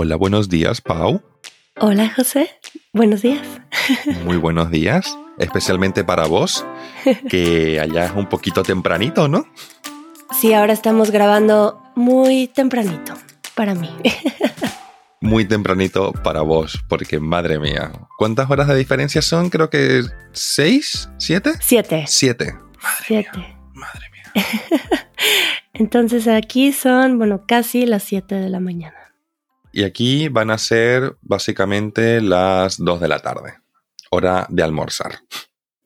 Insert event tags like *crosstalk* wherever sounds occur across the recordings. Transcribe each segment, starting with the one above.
Hola, buenos días, Pau. Hola, José. Buenos días. Muy buenos días, especialmente para vos, que allá es un poquito tempranito, ¿no? Sí, ahora estamos grabando muy tempranito para mí. Muy tempranito para vos, porque madre mía, ¿cuántas horas de diferencia son? Creo que seis, siete. Siete. Siete. Madre Siete. mía. Madre mía. *laughs* Entonces aquí son, bueno, casi las 7 de la mañana. Y aquí van a ser básicamente las dos de la tarde, hora de almorzar.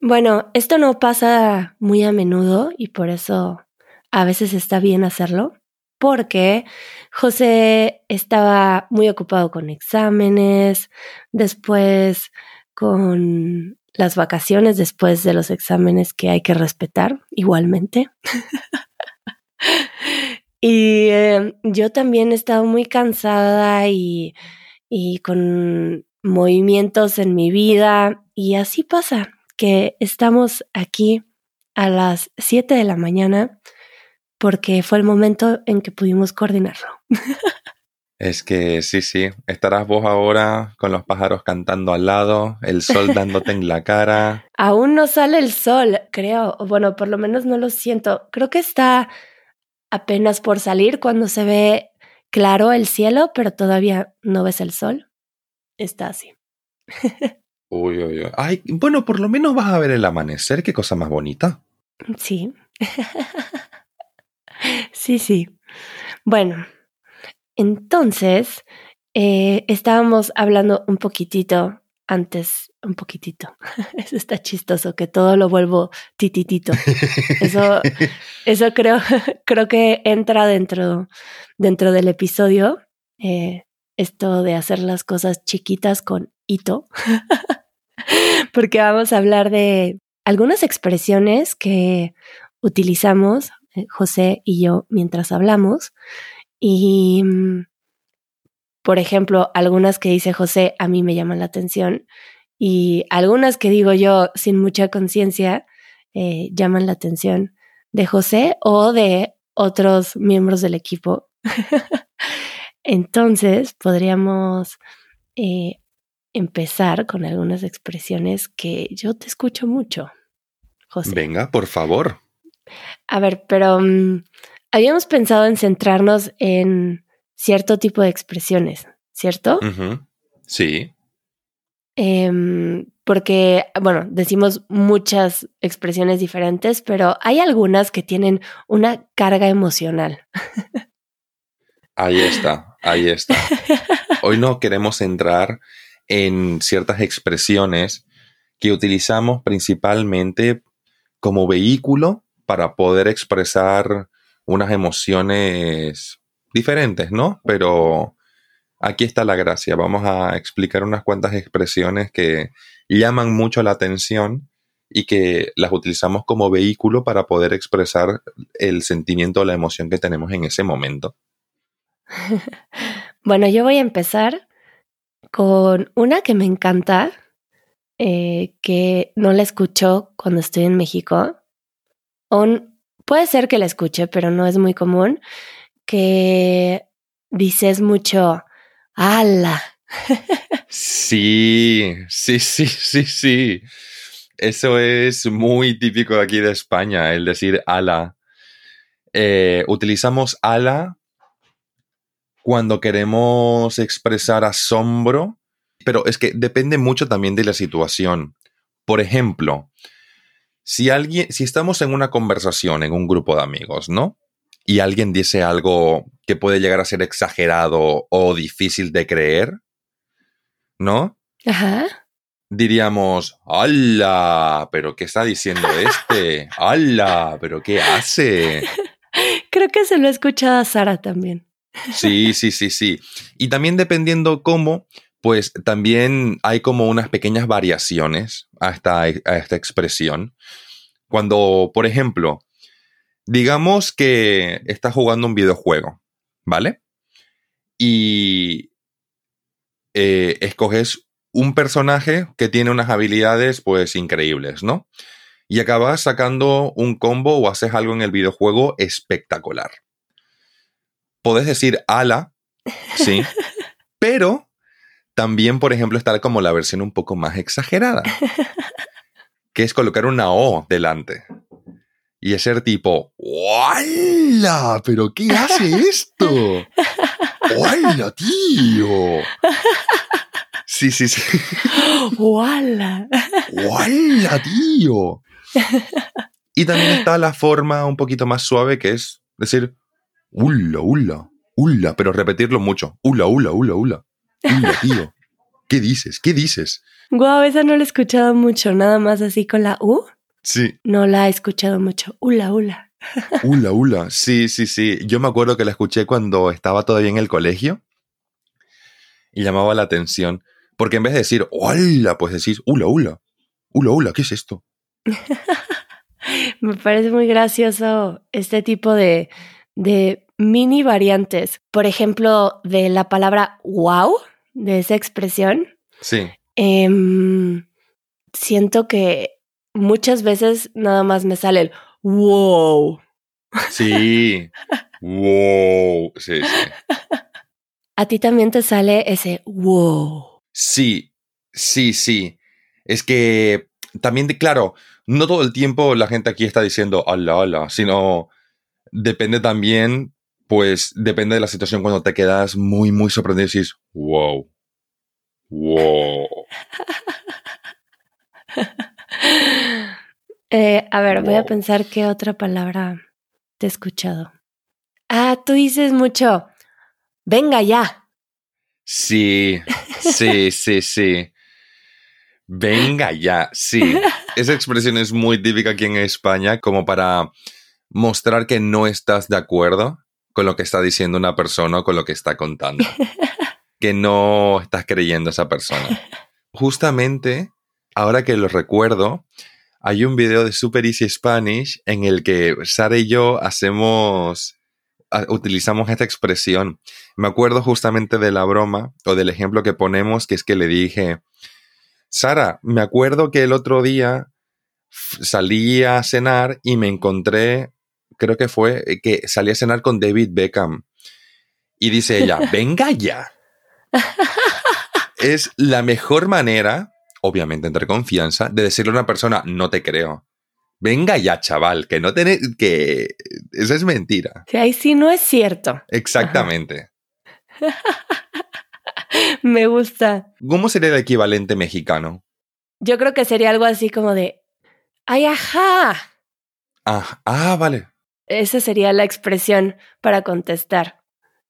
Bueno, esto no pasa muy a menudo y por eso a veces está bien hacerlo, porque José estaba muy ocupado con exámenes, después con las vacaciones, después de los exámenes que hay que respetar igualmente. *laughs* y eh, yo también he estado muy cansada y, y con movimientos en mi vida y así pasa que estamos aquí a las 7 de la mañana porque fue el momento en que pudimos coordinarlo. *laughs* Es que sí, sí, estarás vos ahora con los pájaros cantando al lado, el sol dándote en la cara. *laughs* Aún no sale el sol, creo. Bueno, por lo menos no lo siento. Creo que está apenas por salir cuando se ve claro el cielo, pero todavía no ves el sol. Está así. Uy, uy, uy. Ay, bueno, por lo menos vas a ver el amanecer, qué cosa más bonita. Sí. sí, sí. Bueno, entonces eh, estábamos hablando un poquitito antes, un poquitito. *laughs* Eso está chistoso, que todo lo vuelvo tititito. Eso, *laughs* eso creo, *laughs* creo que entra dentro, dentro del episodio. eh, esto de hacer las cosas chiquitas con hito. Porque vamos a hablar de algunas expresiones que utilizamos eh, José y yo mientras hablamos. Y, mm, por ejemplo, algunas que dice José a mí me llaman la atención y algunas que digo yo sin mucha conciencia eh, llaman la atención de José o de otros miembros del equipo. *laughs* Entonces, podríamos eh, empezar con algunas expresiones que yo te escucho mucho, José. Venga, por favor. A ver, pero mm, habíamos pensado en centrarnos en cierto tipo de expresiones, ¿cierto? Sí, Em, porque, bueno, decimos muchas expresiones diferentes, pero hay algunas que tienen una carga emocional. ahí está, ahí está. *laughs* Hoy no queremos entrar en ciertas expresiones que utilizamos principalmente como vehículo para poder expresar unas emociones diferentes, ¿no? Pero aquí está la gracia. Vamos a explicar unas cuantas expresiones que llaman mucho la atención y que las utilizamos como vehículo para poder expresar el sentimiento o la emoción que tenemos en ese momento. *laughs* Bueno, yo voy a empezar con una que me encanta, eh, que no la escucho cuando estoy en México. Puede ser que la escuche, pero no es muy común, que dices mucho, ala. *laughs* Sí, sí, sí, sí, sí. Eso es muy típico aquí de España, el decir ala. Eh, utilizamos ala cuando queremos expresar asombro, pero es que depende mucho también de la situación. Por ejemplo, si alguien, si estamos en una conversación en un grupo de amigos, ¿no? Y alguien dice algo que puede llegar a ser exagerado o difícil de creer, ¿no? Ajá. diríamos, ¡Hala! ¿Pero qué está diciendo este? *laughs* ¡Hala! ¿Pero qué hace? *laughs* Creo que se lo he escuchado a Sara también. *laughs* Sí, sí, sí, sí. Y también dependiendo cómo, pues también hay como unas pequeñas variaciones a esta, a esta expresión. Cuando, por ejemplo, digamos que estás jugando un videojuego, ¿vale? Y eh, escoges un personaje que tiene unas habilidades pues increíbles, ¿no? Y acabas sacando un combo o haces algo en el videojuego espectacular. Podés decir ala, sí, *laughs* Pero también, por ejemplo, está como la versión un poco más exagerada, *laughs* que es colocar una O delante. Y es ser tipo, ¡Hola! ¿Pero qué hace esto? *laughs* ¡Hola, tío! Sí, sí, sí. ¡Hola! ¡Hola, tío! Y también está la forma un poquito más suave que es decir, ¡Hula, hula! ¡Hula! Pero repetirlo mucho. ¡Hula, hula, hula, hula! ¡Hula, tío! ¿Qué dices? ¿Qué dices? Guau, esa no la he escuchado mucho, nada más así con la U. Sí. No la he escuchado mucho. Hula, hula. *laughs* Hula, hula. Sí, sí, sí. Yo me acuerdo que la escuché cuando estaba todavía en el colegio y llamaba la atención. Porque en vez de decir hola, pues decís hula, hula. Hula, hula, ¿qué es esto? *laughs* Me parece muy gracioso este tipo de, de mini variantes. Por ejemplo, de la palabra wow, de esa expresión. Sí. Em, siento que muchas veces nada más me sale el wow. Sí. *laughs* wow. Sí, sí. A ti también te sale ese wow. Sí, sí, sí. Es que también, claro, no todo el tiempo la gente aquí está diciendo hola, hola, sino depende también, pues depende de la situación cuando te quedas muy, muy sorprendido y dices, wow, wow. *laughs* Eh, a ver, voy a pensar qué otra palabra te he escuchado. Ah, tú dices mucho, venga ya. Sí, sí, sí, sí. Venga ya, sí. Esa expresión es muy típica aquí en España como para mostrar que no estás de acuerdo con lo que está diciendo una persona o con lo que está contando. *laughs* Que no estás creyendo a esa persona. Justamente, ahora que lo recuerdo, hay un video de Super Easy Spanish en el que Sara y yo hacemos, a- utilizamos esta expresión. Me acuerdo justamente de la broma o del ejemplo que ponemos, que es que le dije, Sara, me acuerdo que el otro día salí a cenar y me encontré, creo que fue, eh, que salí a cenar con David Beckham. Y dice ella, *laughs* venga ya. es la mejor manera, obviamente entre confianza, de decirle a una persona, no te creo. Venga ya, chaval, que no tenés, que eso es mentira. Que ahí sí no es cierto. Exactamente. *laughs* Me gusta. ¿Cómo sería el equivalente mexicano? Yo creo que sería algo así como de, ay, ajá. Ah, ah, vale. Esa sería la expresión para contestar.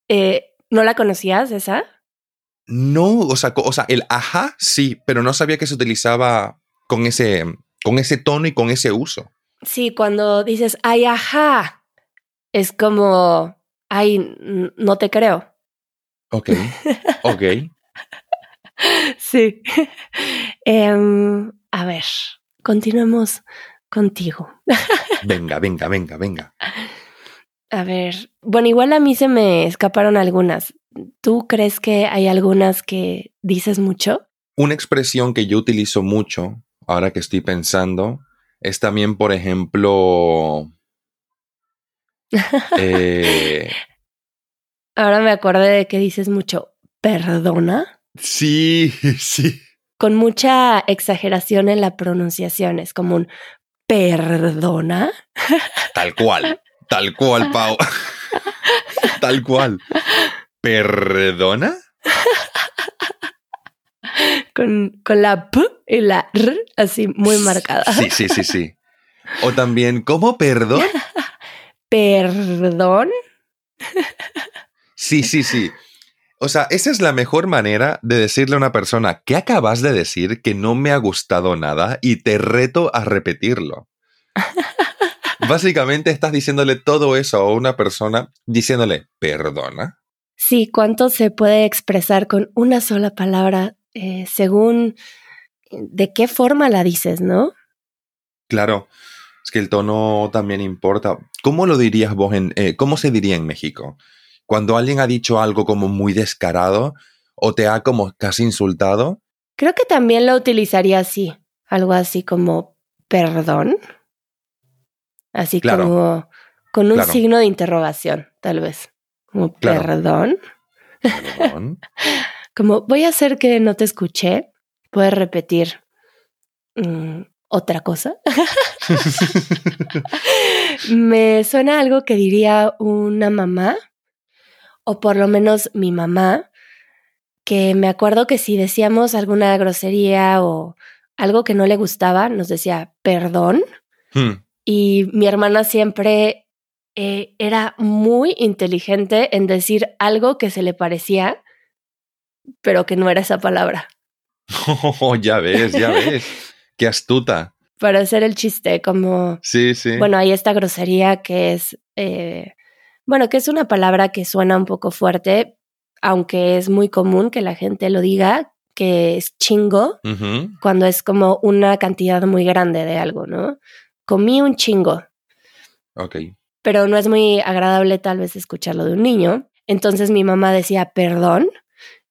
Eh, ¿No la conocías esa? No, o sea, o sea, el ajá sí, pero no sabía que se utilizaba con ese, con ese tono y con ese uso. Sí, cuando dices, ay, ajá, es como, ay, no te creo. Ok, *laughs* ok. Sí. *laughs* Em, a ver, continuemos contigo. *laughs* Venga, venga, venga, venga. A ver, bueno, igual a mí se me escaparon algunas. ¿Tú crees que hay algunas que dices mucho? Una expresión que yo utilizo mucho, ahora que estoy pensando, es también, por ejemplo, *laughs* eh, Ahora me acordé de que dices mucho, perdona, sí, *laughs* sí, con mucha exageración en la pronunciación. Es como un perdona. tal cual, tal cual, Pau. *laughs* Tal cual. ¿Perdona? Con, con la P y la R así muy marcada. Sí, sí, sí, sí. O también, ¿cómo perdón? *laughs* Perdón. Sí, sí, sí. O sea, esa es la mejor manera de decirle a una persona, ¿qué acabas de decir que no me ha gustado nada y te reto a repetirlo? *laughs* Básicamente estás diciéndole todo eso a una persona diciéndole, perdona. Sí, cuánto se puede expresar con una sola palabra eh, según de qué forma la dices, ¿no? Claro, es que el tono también importa. ¿Cómo lo dirías vos en, eh, cómo se diría en México? Cuando alguien ha dicho algo como muy descarado o te ha como casi insultado, Creo que también lo utilizaría así, algo así como perdón. Así Claro. como con un Claro. signo de interrogación, tal vez. Como Claro. perdón. perdón. *laughs* como voy a hacer que no te escuché, puedes repetir mm, otra cosa. *laughs* Me suena algo que diría una mamá, o por lo menos mi mamá, que me acuerdo que si decíamos alguna grosería o algo que no le gustaba, nos decía perdón. Hmm. Y mi hermana siempre eh, era muy inteligente en decir algo que se le parecía, pero que no era esa palabra. Oh, *laughs* ya ves, ya ves. Qué astuta. Para hacer el chiste, como... Sí, sí. Bueno, hay esta grosería que es... Eh, bueno, que es una palabra que suena un poco fuerte, aunque es muy común que la gente lo diga, que es chingo, cuando es como una cantidad muy grande de algo, ¿no? Comí un chingo, Ok. Pero no es muy agradable tal vez escucharlo de un niño. Entonces mi mamá decía, perdón,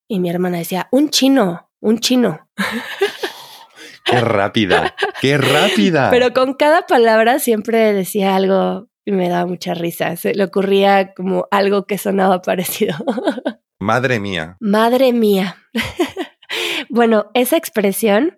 y mi hermana decía, un chino, un chino. *laughs* Qué rápida. Qué rápida. *laughs* Pero con cada palabra siempre decía algo y me daba mucha risa. Se le ocurría como algo que sonaba *laughs* parecido. Madre mía. Madre mía. bueno, esa expresión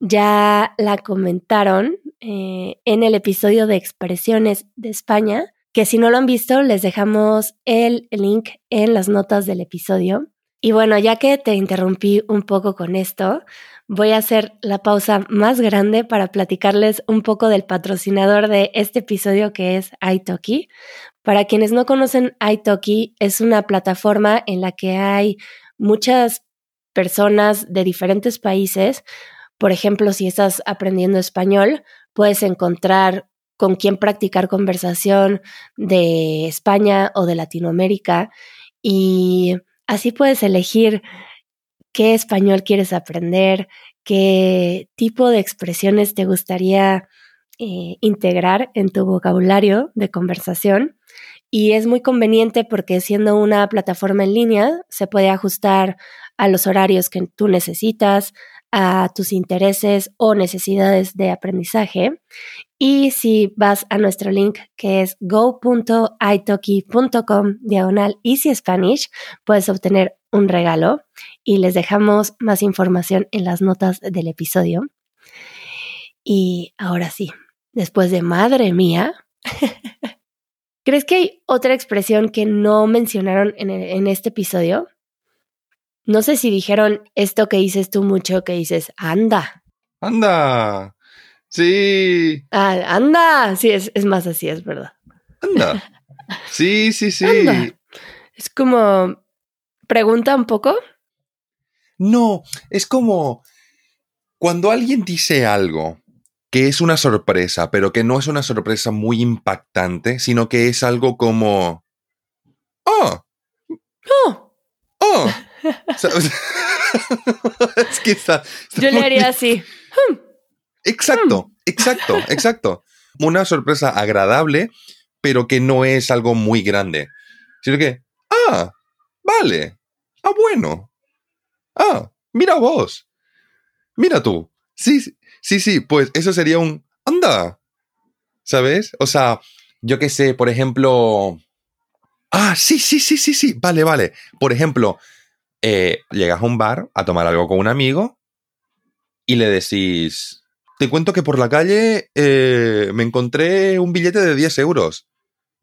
ya la comentaron eh, en el episodio de expresiones de España, que si no lo han visto, les dejamos el link en las notas del episodio. Y bueno, ya que te interrumpí un poco con esto, voy a hacer la pausa más grande para platicarles un poco del patrocinador de este episodio que es iTalki. Para quienes no conocen iTalki, es una plataforma en la que hay muchas personas de diferentes países. Por ejemplo, si estás aprendiendo español, puedes encontrar con quién practicar conversación de España o de Latinoamérica y así puedes elegir qué español quieres aprender, qué tipo de expresiones te gustaría eh, integrar en tu vocabulario de conversación. Y es muy conveniente porque siendo una plataforma en línea, se puede ajustar a los horarios que tú necesitas, a tus intereses o necesidades de aprendizaje. Y si vas a nuestro link que es go.italki.com diagonal easy Spanish, puedes obtener un regalo y les dejamos más información en las notas del episodio. Y ahora sí, después de madre mía, *laughs* ¿crees que hay otra expresión que no mencionaron en, el- en este episodio? No sé si dijeron esto que dices tú mucho, que dices, anda, Anda. Sí. ah, anda, sí, es, es más así, es verdad. Anda. Sí, sí, sí. Anda. Es como, pregunta un poco. No, es como cuando alguien dice algo que es una sorpresa, pero que no es una sorpresa muy impactante, sino que es algo como, oh, Oh, oh. *laughs* *laughs* Es que está, está yo le haría así. Exacto, Hmm. exacto, *laughs* exacto. Una sorpresa agradable, pero que no es algo muy grande. Sino que, ah, vale, ah, bueno, ah, mira vos, mira tú. Sí, sí, sí, sí, pues eso sería un, anda, ¿sabes? O sea, yo qué sé, por ejemplo, ah, sí, sí, sí, sí, sí, vale, vale. Por ejemplo, eh, llegas a un bar a tomar algo con un amigo y le decís, te cuento que por la calle eh, me encontré un billete de 10 euros.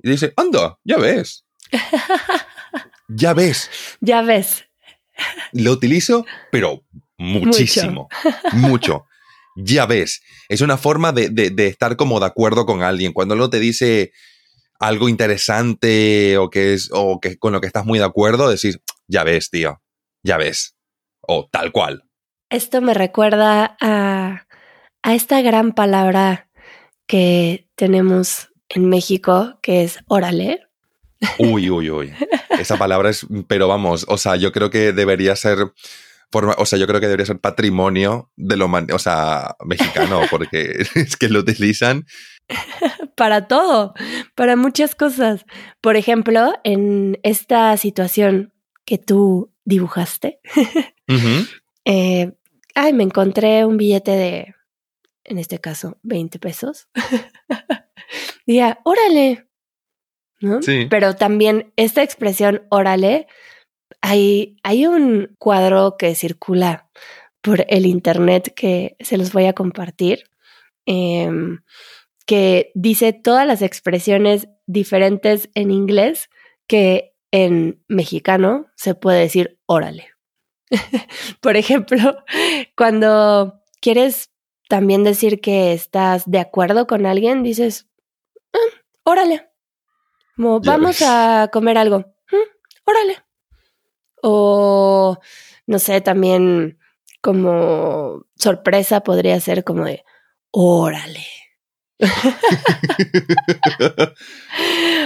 Y dice, anda, ya ves. *laughs* ya ves. Ya ves. Lo utilizo, pero muchísimo. Mucho. Ya ves. Es una forma de, de- de estar como de acuerdo con alguien. Cuando uno te dice algo interesante o que es o que con lo que estás muy de acuerdo, decís, ya ves, tío. Ya ves. O tal cual. Esto me recuerda a, a esta gran palabra que tenemos en México, que es órale. Uy, uy, uy. Esa palabra es, pero vamos, o sea, yo creo que debería ser, forma, o sea, yo creo que debería ser patrimonio de lo, man- o sea, mexicano, *laughs* porque *laughs* es que lo utilizan. para todo, para muchas cosas. Por ejemplo, en esta situación que tú dibujaste, eh, ay, me encontré un billete de, en este caso, 20 pesos. *laughs* Diría, órale. ¿no? Sí. Pero también esta expresión órale hay, hay un cuadro que circula por el internet que se los voy a compartir, em, que dice todas las expresiones diferentes en inglés que en mexicano se puede decir órale. *laughs* por ejemplo, cuando quieres también decir que estás de acuerdo con alguien, dices, ah, órale, vamos a comer algo, mm, órale. O, no sé, también como sorpresa podría ser como de, órale.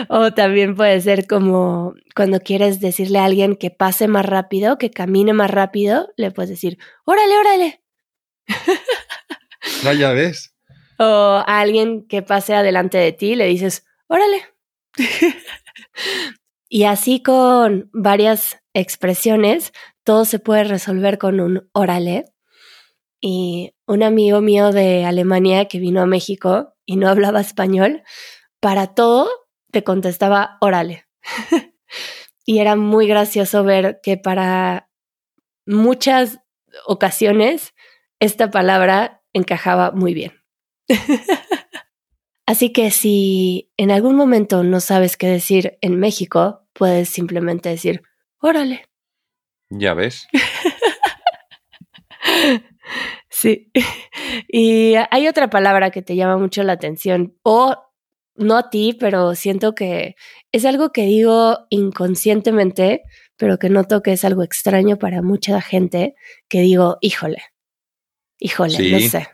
O también puede ser como cuando quieres decirle a alguien que pase más rápido, que camine más rápido, le puedes decir, órale, órale. no, ya ves. O a alguien que pase adelante de ti, le dices, órale. y así con varias expresiones, todo se puede resolver con un órale. Y un amigo mío de Alemania que vino a México y no hablaba español, para todo te contestaba órale. *laughs* y era muy gracioso ver que para muchas ocasiones esta palabra encajaba muy bien. *laughs* Así que si en algún momento no sabes qué decir en México, puedes simplemente decir órale. Ya ves. *laughs* sí. *laughs* Y hay otra palabra que te llama mucho la atención, o no a ti, pero siento que es algo que digo inconscientemente, pero que noto que es algo extraño para mucha gente, que digo, híjole, híjole, no sé.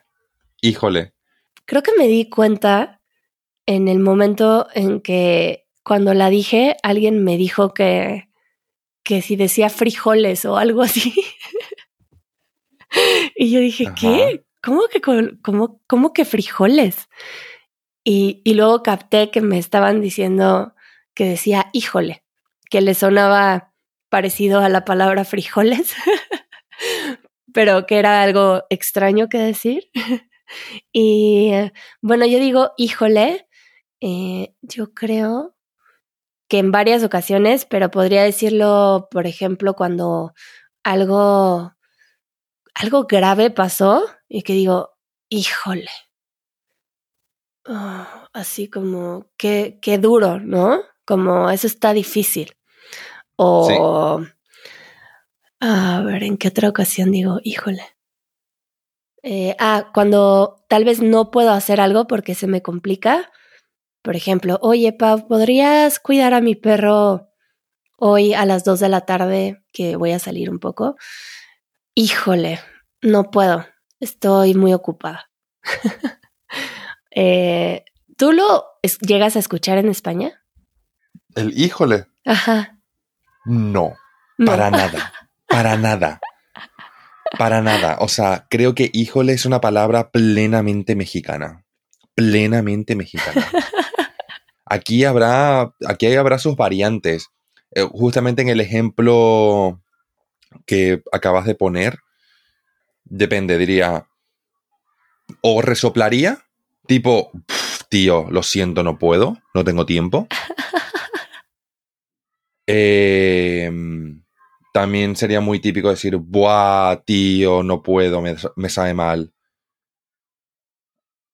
Híjole. Creo que me di cuenta en el momento en que cuando la dije, alguien me dijo que que si decía frijoles o algo así. *laughs* y yo dije, ¿qué? ¿Cómo que, cómo, cómo que frijoles? Y, y luego capté que me estaban diciendo que decía híjole, que le sonaba parecido a la palabra frijoles, *laughs* pero que era algo extraño que decir. *laughs* y bueno, yo digo híjole, eh, yo creo que en varias ocasiones, pero podría decirlo, por ejemplo, cuando algo, algo grave pasó y que digo, híjole. Ah, así como, qué, qué duro, ¿no? Como eso está difícil. O, a ver, ¿en qué otra ocasión digo, híjole? Eh, ah, cuando tal vez no puedo hacer algo porque se me complica, por ejemplo, oye, Pau, ¿podrías cuidar a mi perro hoy a las 2 de la tarde que voy a salir un poco? Híjole, no puedo, estoy muy ocupada. *laughs* Eh, ¿Tú lo llegas a escuchar en España? El híjole. Ajá. No, para *laughs* nada, para nada. Para nada. O sea, creo que híjole es una palabra plenamente mexicana. Plenamente mexicana. Aquí habrá, aquí habrá sus variantes. Eh, justamente en el ejemplo que acabas de poner, depende, diría, o resoplaría, tipo, tío, lo siento, no puedo, no tengo tiempo. *laughs* Em, también sería muy típico decir, buah, tío, no puedo, me, me sabe mal.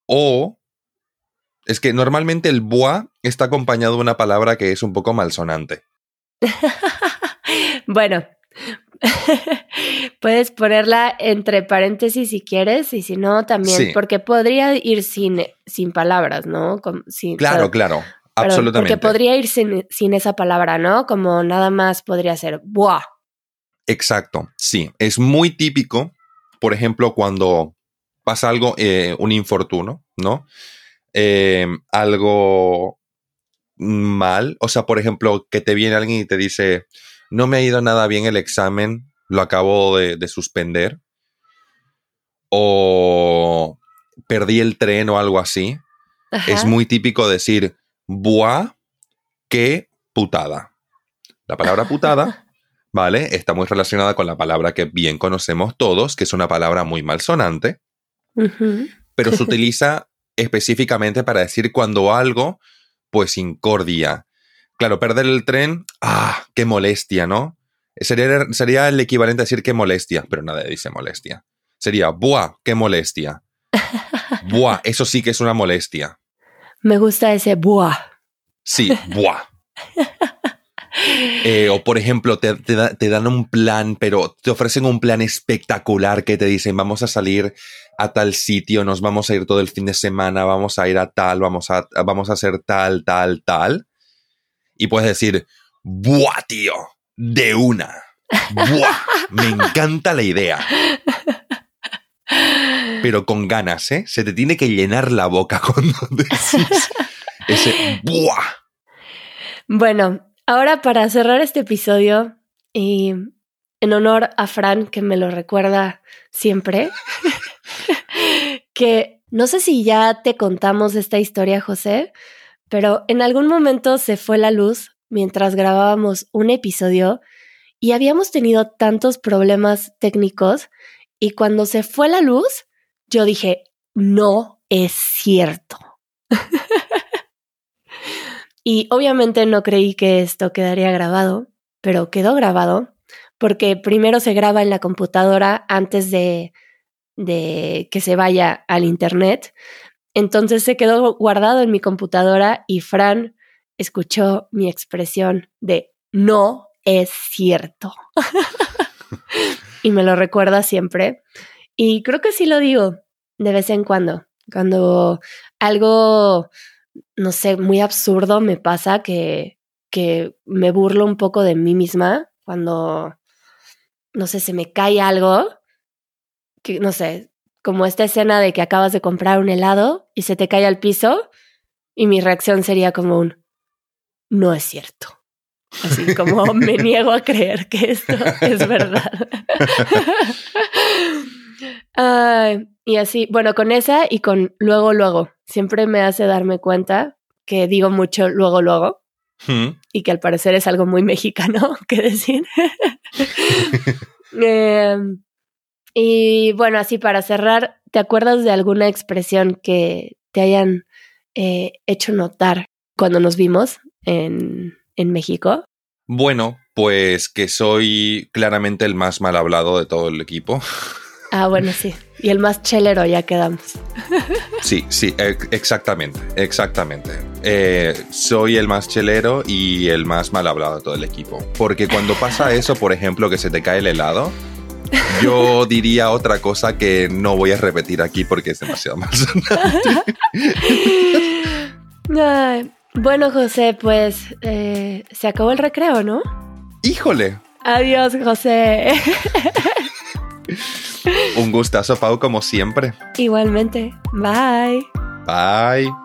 O es que normalmente el bois está acompañado de una palabra que es un poco malsonante. *laughs* bueno, *laughs* puedes ponerla entre paréntesis si quieres y si no también, porque podría ir sin, sin palabras, ¿no? claro, claro, absolutamente. Porque podría ir sin, esa palabra, ¿no? Como nada más podría ser bois. Exacto, sí. Es muy típico, por ejemplo, cuando pasa algo, eh, un infortuno, ¿no? Em, algo mal. O sea, por ejemplo, que te viene alguien y te dice, no me ha ido nada bien el examen, lo acabo de, suspender. O perdí el tren o algo así. Es muy típico decir, buah, qué putada. La palabra *laughs* putada, ¿vale? Está muy relacionada con la palabra que bien conocemos todos, que es una palabra muy malsonante, pero se *laughs* utiliza específicamente para decir cuando algo, pues incordia. Claro, perder el tren, ah, qué molestia, ¿no? Sería, sería el equivalente a decir qué molestia, pero nadie dice molestia. Sería, buah, qué molestia. *laughs* buah, eso sí que es una molestia. Me gusta ese buah. Sí, buah. *laughs* Eh, o por ejemplo, te, te, dan un plan, pero te ofrecen un plan espectacular que te dicen, vamos a salir a tal sitio, nos vamos a ir todo el fin de semana, vamos a ir a tal, vamos a, vamos a hacer tal, tal, tal. Y puedes decir, ¡buah, tío! De una. ¡Buah! Me encanta la idea. Pero con ganas, ¿eh? Se te tiene que llenar la boca *laughs* cuando decís ese ¡buah! Bueno, Ahora, para cerrar este episodio, y en honor a Fran, que me lo recuerda siempre, *laughs* que no sé si ya te contamos esta historia, José, pero en algún momento se fue la luz mientras grabábamos un episodio y habíamos tenido tantos problemas técnicos y cuando se fue la luz, yo dije, no es cierto. *laughs* Y obviamente no creí que esto quedaría grabado, pero quedó grabado porque primero se graba en la computadora antes de, de que se vaya al internet. Entonces se quedó guardado en mi computadora y Fran escuchó mi expresión de no es cierto. *laughs* y me lo recuerda siempre. Y creo que sí lo digo de vez en cuando, cuando algo no sé, muy absurdo me pasa que, que me burlo un poco de mí misma cuando, no sé, se me cae algo, que no sé, como esta escena de que acabas de comprar un helado y se te cae al piso y mi reacción sería como un, no es cierto. Así como *laughs* me niego a creer que esto es verdad. *laughs* y así, bueno, con esa y con luego, luego. Siempre me hace darme cuenta que digo mucho luego, luego. Hmm. Y que al parecer es algo muy mexicano *laughs* que decir. Em, y bueno, así para cerrar, ¿te acuerdas de alguna expresión que te hayan eh, hecho notar cuando nos vimos en, en México? Bueno, pues que soy claramente el más mal hablado de todo el equipo. *laughs* Ah, bueno, sí. Y el más chelero ya quedamos. Sí, sí, exactamente, exactamente. Eh, soy el más chelero y el más mal hablado de todo el equipo. Porque cuando pasa eso, por ejemplo, que se te cae el helado, yo diría otra cosa que no voy a repetir aquí porque es demasiado *laughs* mal bueno, José, pues eh, se acabó el recreo, ¿no? Híjole. Adiós, José. Un gustazo, Pau, como siempre. Igualmente. Bye. Bye.